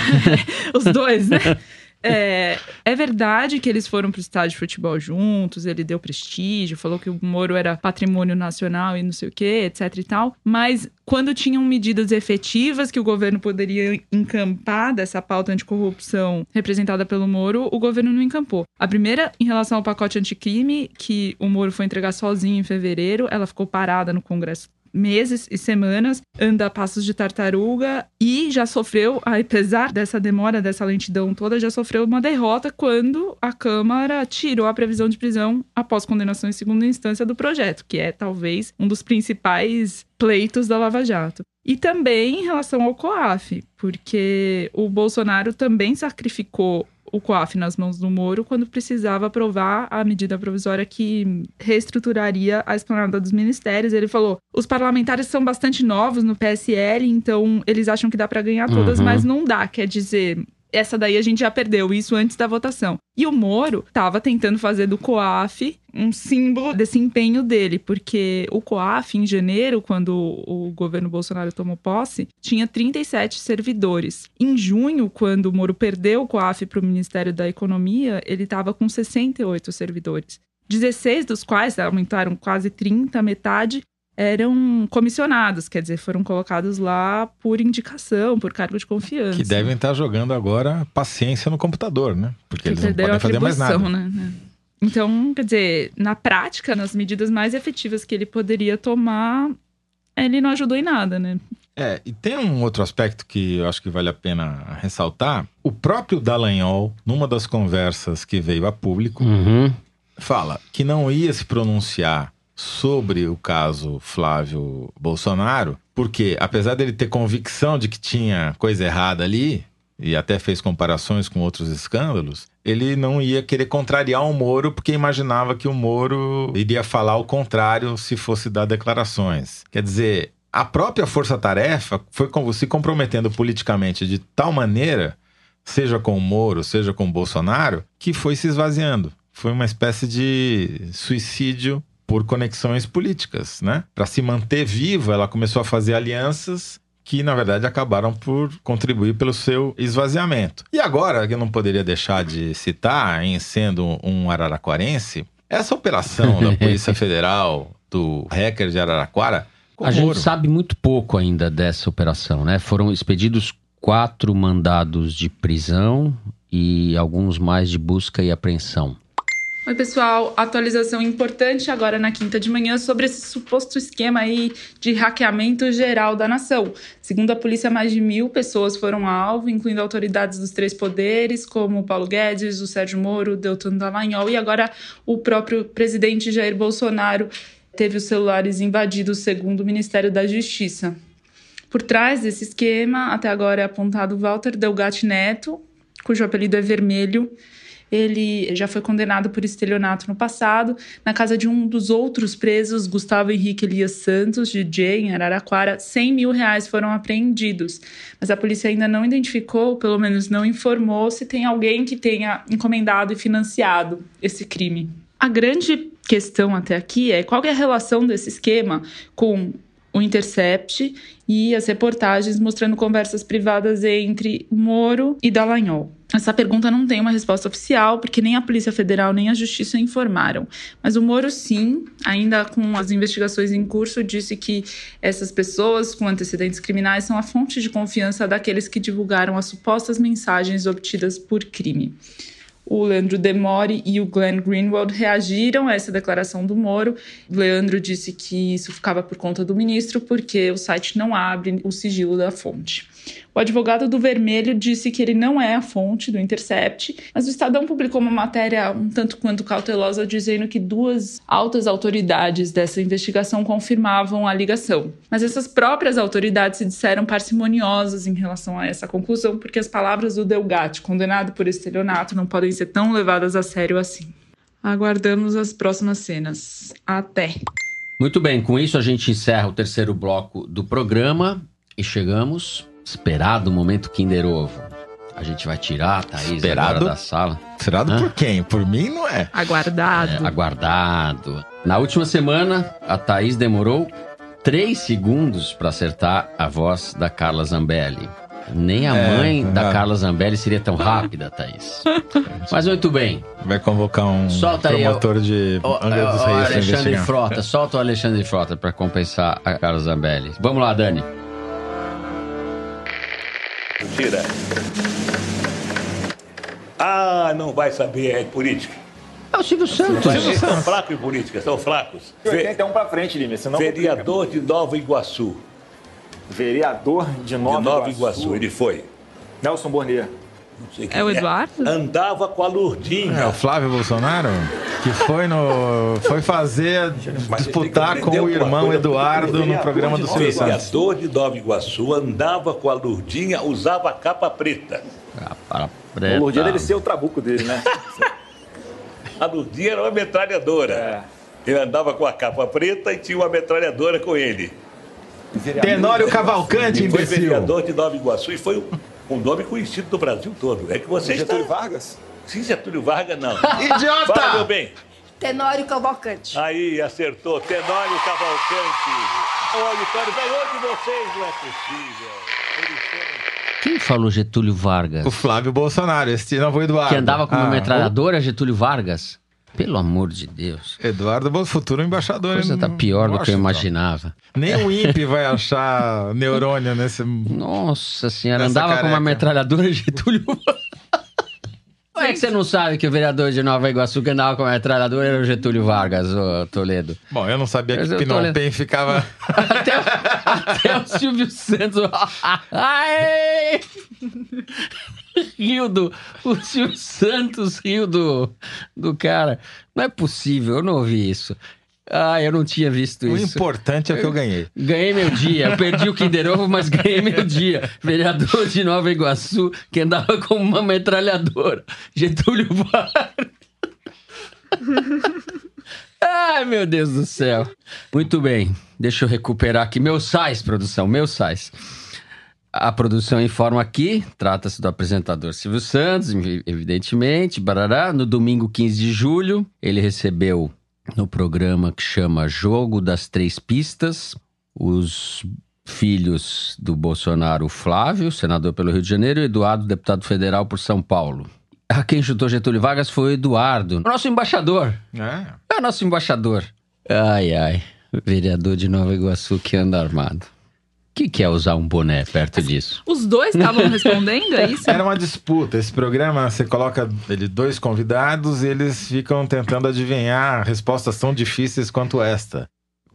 Os dois, né? [laughs] É, é verdade que eles foram pro estádio de futebol juntos, ele deu prestígio, falou que o Moro era patrimônio nacional e não sei o quê, etc e tal. Mas quando tinham medidas efetivas que o governo poderia encampar dessa pauta anticorrupção representada pelo Moro, o governo não encampou. A primeira, em relação ao pacote anticrime, que o Moro foi entregar sozinho em fevereiro, ela ficou parada no Congresso meses e semanas, anda a passos de tartaruga e já sofreu, apesar dessa demora, dessa lentidão toda, já sofreu uma derrota quando a Câmara tirou a previsão de prisão após condenação em segunda instância do projeto, que é talvez um dos principais pleitos da Lava Jato. E também em relação ao COAF, porque o Bolsonaro também sacrificou o COAF nas mãos do Moro quando precisava aprovar a medida provisória que reestruturaria a esplanada dos ministérios. Ele falou: os parlamentares são bastante novos no PSL, então eles acham que dá para ganhar todas, Uhum. mas não dá. Quer dizer, essa daí a gente já perdeu, isso antes da votação. E o Moro estava tentando fazer do COAF um símbolo desse empenho dele, porque o COAF, em janeiro, quando o governo Bolsonaro tomou posse, tinha 37 servidores. Em junho, quando o Moro perdeu o COAF para o Ministério da Economia, ele estava com 68 servidores. 16 dos quais aumentaram quase 30, metade eram comissionados, quer dizer, foram colocados lá por indicação, por cargo de confiança. Que devem estar jogando agora paciência no computador, né? Porque eles não podem a fazer mais nada. né? Então, quer dizer, na prática, nas medidas mais efetivas que ele poderia tomar, ele não ajudou em nada, né? É, e tem um outro aspecto que eu acho que vale a pena ressaltar. O próprio Dallagnol, numa das conversas que veio a público, Uhum. fala que não ia se pronunciar sobre o caso Flávio Bolsonaro, porque apesar dele ter convicção de que tinha coisa errada ali, e até fez comparações com outros escândalos, ele não ia querer contrariar o Moro porque imaginava que o Moro iria falar o contrário se fosse dar declarações. Quer dizer, a própria força-tarefa foi se comprometendo politicamente de tal maneira, seja com o Moro, seja com o Bolsonaro, que foi se esvaziando. Foi uma espécie de suicídio por conexões políticas, né? Para se manter viva, ela começou a fazer alianças que na verdade acabaram por contribuir pelo seu esvaziamento. E agora, que eu não poderia deixar de citar, em sendo um araraquarense, essa operação da [laughs] Polícia Federal do hacker de Araraquara A gente sabe muito pouco ainda dessa operação, né? Foram expedidos quatro mandados de prisão e alguns mais de busca e apreensão. Oi, pessoal. Atualização importante agora na quinta de manhã sobre esse suposto esquema aí de hackeamento geral da nação. Segundo a polícia, mais de mil pessoas foram alvo, incluindo autoridades dos três poderes, como o Paulo Guedes, o Sérgio Moro, o Deltan Dallagnol e agora o próprio presidente Jair Bolsonaro teve os celulares invadidos, segundo o Ministério da Justiça. Por trás desse esquema, até agora é apontado Walter Delgatti Neto, cujo apelido é Vermelho. Ele já foi condenado por estelionato no passado. Na casa de um dos outros presos, Gustavo Henrique Elias Santos, DJ, em Araraquara, 100 mil reais foram apreendidos. Mas a polícia ainda não identificou, pelo menos não informou, se tem alguém que tenha encomendado e financiado esse crime. A grande questão até aqui é qual é a relação desse esquema com o Intercept e as reportagens mostrando conversas privadas entre Moro e Dallagnol. Essa pergunta não tem uma resposta oficial, porque nem a Polícia Federal nem a Justiça informaram. Mas o Moro, sim, ainda com as investigações em curso, disse que essas pessoas com antecedentes criminais são a fonte de confiança daqueles que divulgaram as supostas mensagens obtidas por crime o Leandro Demore e o Glenn Greenwald reagiram a essa declaração do Moro. O Leandro disse que isso ficava por conta do ministro, porque o site não abre o sigilo da fonte. O advogado do Vermelho disse que ele não é a fonte do Intercept, mas o Estadão publicou uma matéria um tanto quanto cautelosa dizendo que duas altas autoridades dessa investigação confirmavam a ligação. Mas essas próprias autoridades se disseram parcimoniosas em relação a essa conclusão, porque as palavras do Delgatti, condenado por estelionato, não podem ser tão levadas a sério assim. Aguardamos as próximas cenas. Até! Muito bem, com isso a gente encerra o terceiro bloco do programa e chegamos, esperado momento Kinder Ovo. A gente vai tirar a Thaís Esperado? agora da sala. Esperado Hã? por quem? Por mim não é. Aguardado. É, aguardado. Na última semana, a Thaís demorou três segundos para acertar a voz da Carla Zambelli. Nem a É, mãe da é. Carla Zambelli seria tão rápida, Thaís. [laughs] Mas muito bem. Vai convocar um Solta aí, promotor de Ó, Angra dos Reis pra Alexandre. Frota, solta o Alexandre Frota para compensar a Carla Zambelli. Vamos lá, Dani. Tira. Ah, não vai saber, é política. É o Silvio Santos. Vocês são fracos em política, são fracos. De 81 pra frente, Lima, senão Vereador de Nova Iguaçu. Vereador de Nova, de Nova Iguaçu. ele foi. Nelson Bornier. É o Eduardo? Andava com a Lourdinha. É o Flávio Bolsonaro que foi no foi fazer disputar com o irmão Eduardo no programa do Silvio Santos. Vereador de Nova Iguaçu andava com a Lourdinha, usava capa preta. Capa O Lourdinha deve ser o trabuco dele, né? A Lourdinha era uma metralhadora. Ele andava com a capa preta e tinha uma metralhadora com ele. Tenório Cavalcante, Ele foi imbecil. vereador de Nova Iguaçu e foi um, nome conhecido no Brasil todo. É que você Getúlio está... Vargas? Sim, Getúlio Vargas não. Idiota! Fala, meu bem. Tenório Cavalcante. Aí, acertou. Tenório Cavalcante. O auditório ganhou de vocês, não é possível. Eles foram- Quem falou Getúlio Vargas? O Flávio Bolsonaro, esse novo Eduardo. Que andava com uma Ah, metralhadora, Getúlio Vargas? Pelo amor de Deus. o Eduardo, Bol- futuro embaixador. A coisa tá pior do que eu imaginava. Nem o INPE vai achar [laughs] neurônio nesse. Nossa senhora, Nessa andava com uma careca. metralhadora Getúlio [laughs] Como é que você não sabe que o vereador de Nova Iguaçu que andava com uma metralhadora era o Getúlio Vargas, ô Toledo? Bom, eu não sabia Mas que eu tô Pinon lendo. Pen ficava. [laughs] Até o Silvio Santos. Aê! Rio do. O Silvio Santos riu do, do cara. Não é possível, eu não ouvi isso. Ah, eu não tinha visto O isso. importante é que eu ganhei. Ganhei meu dia. Eu perdi o Kinder Ovo, mas ganhei meu dia. [laughs] Vereador de Nova Iguaçu, que andava com uma metralhadora. Getúlio Vargas. [laughs] Ai, meu Deus do céu. Muito bem. Deixa eu recuperar aqui meus sais, produção, meus sais. A produção informa aqui, trata-se do apresentador Silvio Santos, evi- evidentemente, barará. No domingo 15 de julho, ele recebeu no programa que chama Jogo das Três Pistas, os filhos do Bolsonaro, Flávio, senador pelo Rio de Janeiro, e Eduardo, deputado federal por São Paulo. A quem chutou Getúlio Vargas foi o Eduardo, nosso embaixador. É. É o nosso embaixador. Ai, ai. Vereador de Nova Iguaçu que anda armado. O que, que é usar um boné perto disso? Os dois estavam [laughs] respondendo, é isso? Era uma disputa. Esse programa, você coloca ele dois convidados e eles ficam tentando adivinhar respostas tão difíceis quanto esta.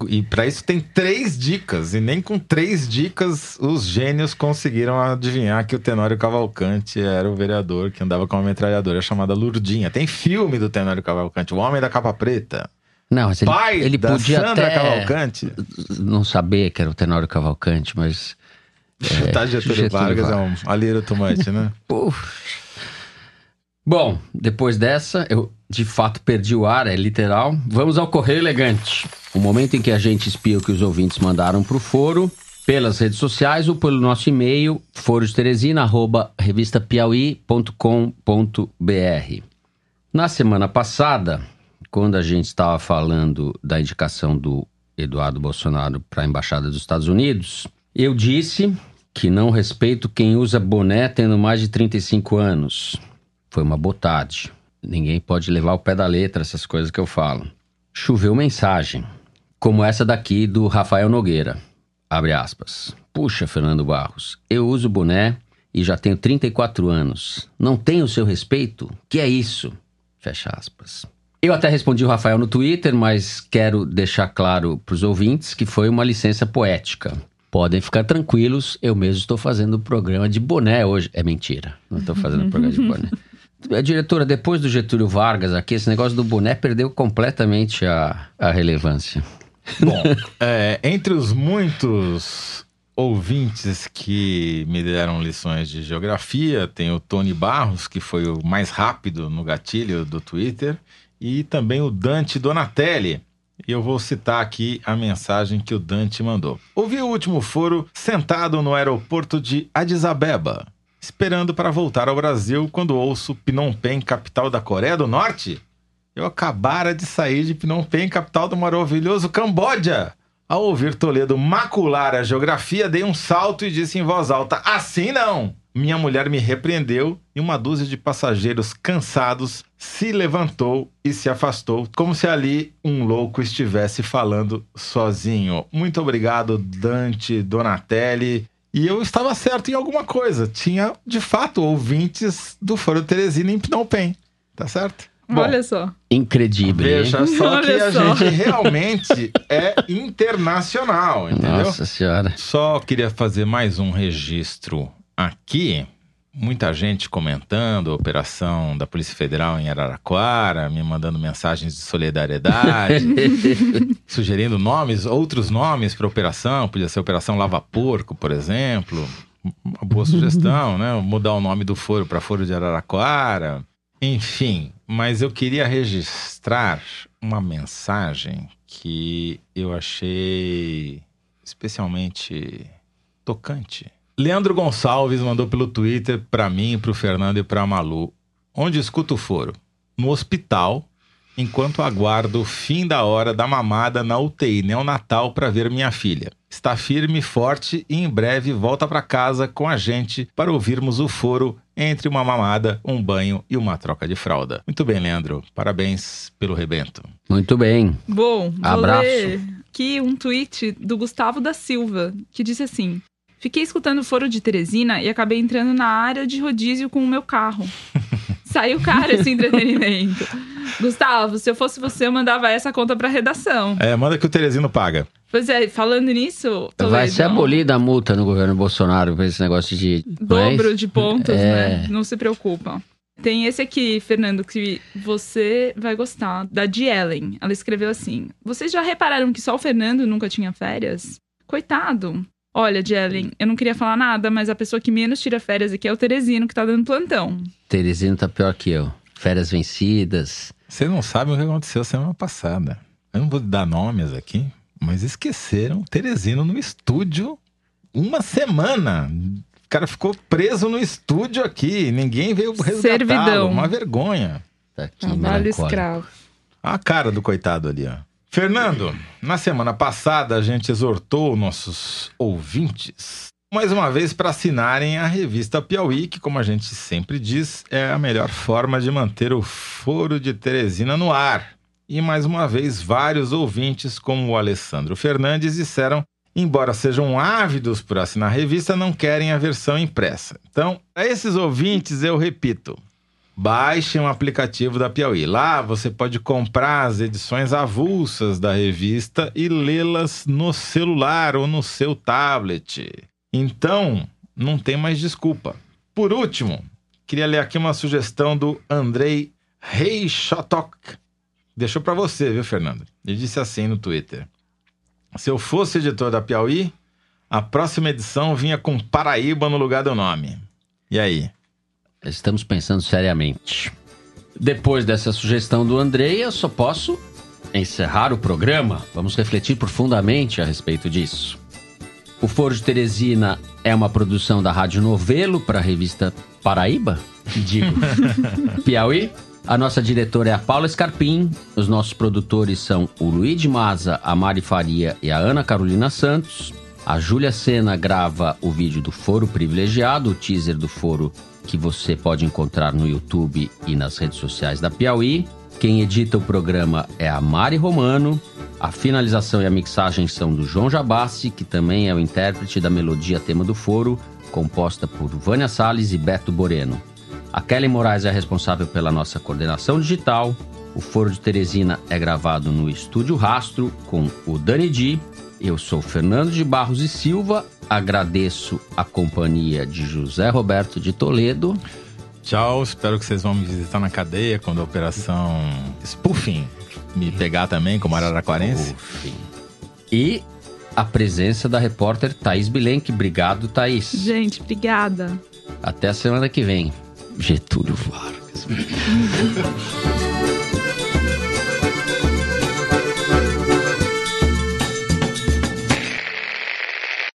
E pra isso tem três dicas. E nem com três dicas os gênios conseguiram adivinhar que o Tenório Cavalcante era o vereador que andava com uma metralhadora chamada Lurdinha. Tem filme do Tenório Cavalcante, O Homem da Capa Preta. Não, mas ele, Pai ele da podia Sandra até Cavalcante. não saber que era o Tenório Cavalcante, mas... [laughs] é, tá, Getúlio, Getúlio Vargas é Vargas. um alheiro tomate, né? [laughs] Bom, depois dessa, eu de fato perdi o ar, é literal. Vamos ao Correio Elegante. O momento em que a gente espia o que os ouvintes mandaram pro foro, pelas redes sociais ou pelo nosso e-mail, forosteresina.revistapiauí.com.br. Na semana passada, quando a gente estava falando da indicação do Eduardo Bolsonaro para a Embaixada dos Estados Unidos, eu disse que não respeito quem usa boné tendo mais de 35 anos. Foi uma botade. Ninguém pode levar o pé da letra essas coisas que eu falo. Choveu mensagem, como essa daqui do Rafael Nogueira. Abre aspas. Puxa, Fernando Barros, eu uso boné e já tenho 34 anos. Não tenho seu respeito? Que é isso? Fecha aspas. Eu até respondi o Rafael no Twitter, mas quero deixar claro para os ouvintes que foi uma licença poética. Podem ficar tranquilos, eu mesmo estou fazendo o programa de boné hoje. É mentira, não estou fazendo o programa de boné. A diretora, depois do Getúlio Vargas aqui, esse negócio do boné perdeu completamente a, a relevância. Bom, é, entre os muitos ouvintes que me deram lições de geografia, tem o Tony Barros, que foi o mais rápido no gatilho do Twitter, e também o Dante Donatelli. Eu vou citar aqui a mensagem que o Dante mandou. Ouvi o último foro sentado no aeroporto de Addis Abeba, esperando para voltar ao Brasil quando ouço Phnom Penh, capital da Coreia do Norte. Eu acabara de sair de Phnom Penh, capital do maravilhoso Camboja. Ao ouvir Toledo macular a geografia, dei um salto e disse em voz alta: Assim não! Minha mulher me repreendeu e uma dúzia de passageiros cansados se levantou e se afastou, como se ali um louco estivesse falando sozinho. Muito obrigado, Dante Donatelli. E eu estava certo em alguma coisa. Tinha, de fato, ouvintes do Foro Teresina em Phnom Penh. Tá certo? Olha só. Incredível. Veja só que Olha a só. gente realmente é internacional, [laughs] entendeu? Nossa senhora. Só queria fazer mais um registro aqui. Muita gente comentando a operação da Polícia Federal em Araraquara, me mandando mensagens de solidariedade, [laughs] sugerindo nomes, outros nomes para a operação. Podia ser Operação Lava Porco, por exemplo. Uma boa sugestão, né? Mudar o nome do foro para Foro de Araraquara. Enfim, mas eu queria registrar uma mensagem que eu achei especialmente tocante. Leandro Gonçalves mandou pelo Twitter para mim, para o Fernando e para a Malu. Onde escuto o foro? No hospital, enquanto aguardo o fim da hora da mamada na UTI neonatal para ver minha filha. Está firme, forte e em breve volta para casa com a gente para ouvirmos o foro entre uma mamada, um banho e uma troca de fralda. Muito bem, Leandro. Parabéns pelo rebento. Muito bem. Bom, vou Abraço. ler aqui um tweet do Gustavo da Silva, que disse assim: Fiquei escutando o foro de Teresina e acabei entrando na área de rodízio com o meu carro. [laughs] Saiu caro esse entretenimento. Gustavo, se eu fosse você, eu mandava essa conta pra redação. É, manda que o Teresino paga. Pois é, falando nisso, Vai Toledo, ser abolida a multa no governo Bolsonaro por esse negócio de. não dobro de pontos, É. né? Não se preocupa. Tem esse aqui, Fernando, que você vai gostar, da de Ellen. Ela escreveu assim: Vocês já repararam que só o Fernando nunca tinha férias? Coitado. Olha, Jelen, eu não queria falar nada, mas a pessoa que menos tira férias aqui é o Teresino, que tá dando plantão. Teresino tá pior que eu. Férias vencidas. Você não sabe o que aconteceu semana passada. Eu não vou dar nomes aqui, mas esqueceram o Teresino no estúdio uma semana. O cara ficou preso no estúdio aqui. Ninguém veio resgatá-lo. Servidão. Uma vergonha. Tá aqui, Trabalho escravo. A cara do coitado ali, ó. Fernando, na semana passada a gente exortou nossos ouvintes mais uma vez para assinarem a revista Piauí, que, como a gente sempre diz, é a melhor forma de manter o Foro de Teresina no ar. E mais uma vez, vários ouvintes, como o Alessandro Fernandes, disseram, embora sejam ávidos por assinar a revista, não querem a versão impressa. Então, a esses ouvintes, eu repito: Baixem o aplicativo da Piauí. Lá você pode comprar as edições avulsas da revista e lê-las no celular ou no seu tablet. Então, não tem mais desculpa. Por último, queria ler aqui uma sugestão do Andrei Reischotok. Deixou para você, viu, Fernando? Ele disse assim no Twitter: Se eu fosse editor da Piauí, a próxima edição vinha com Paraíba no lugar do nome. E aí? Estamos pensando seriamente. Depois dessa sugestão do Andrei, eu só posso encerrar o programa. Vamos refletir profundamente a respeito disso. O Foro de Teresina é uma produção da Rádio Novelo para a revista Paraíba? Digo, [laughs] Piauí. A nossa diretora é a Paula Scarpim. Os nossos produtores são o Luiz Maza, a Mari Faria e a Ana Carolina Santos. A Júlia Sena grava o vídeo do Foro Privilegiado, o teaser do Foro que você pode encontrar no YouTube e nas redes sociais da Piauí. Quem edita o programa é a Mari Romano. A finalização e a mixagem são do João Jabassi, que também é o intérprete da melodia tema do foro, composta por Vânia Salles e Beto Boreno. A Kelly Moraes é responsável pela nossa coordenação digital. O Foro de Teresina é gravado no Estúdio Rastro com o Dani Di. Eu sou Fernando de Barros e Silva. Agradeço a companhia de José Roberto de Toledo. Tchau, espero que vocês vão me visitar na cadeia quando a operação Spoofing me pegar também, como Araraquarense. E a presença da repórter Thaís Bilenque. Obrigado, Thaís. Gente, obrigada. Até a semana que vem. Getúlio Vargas. [laughs]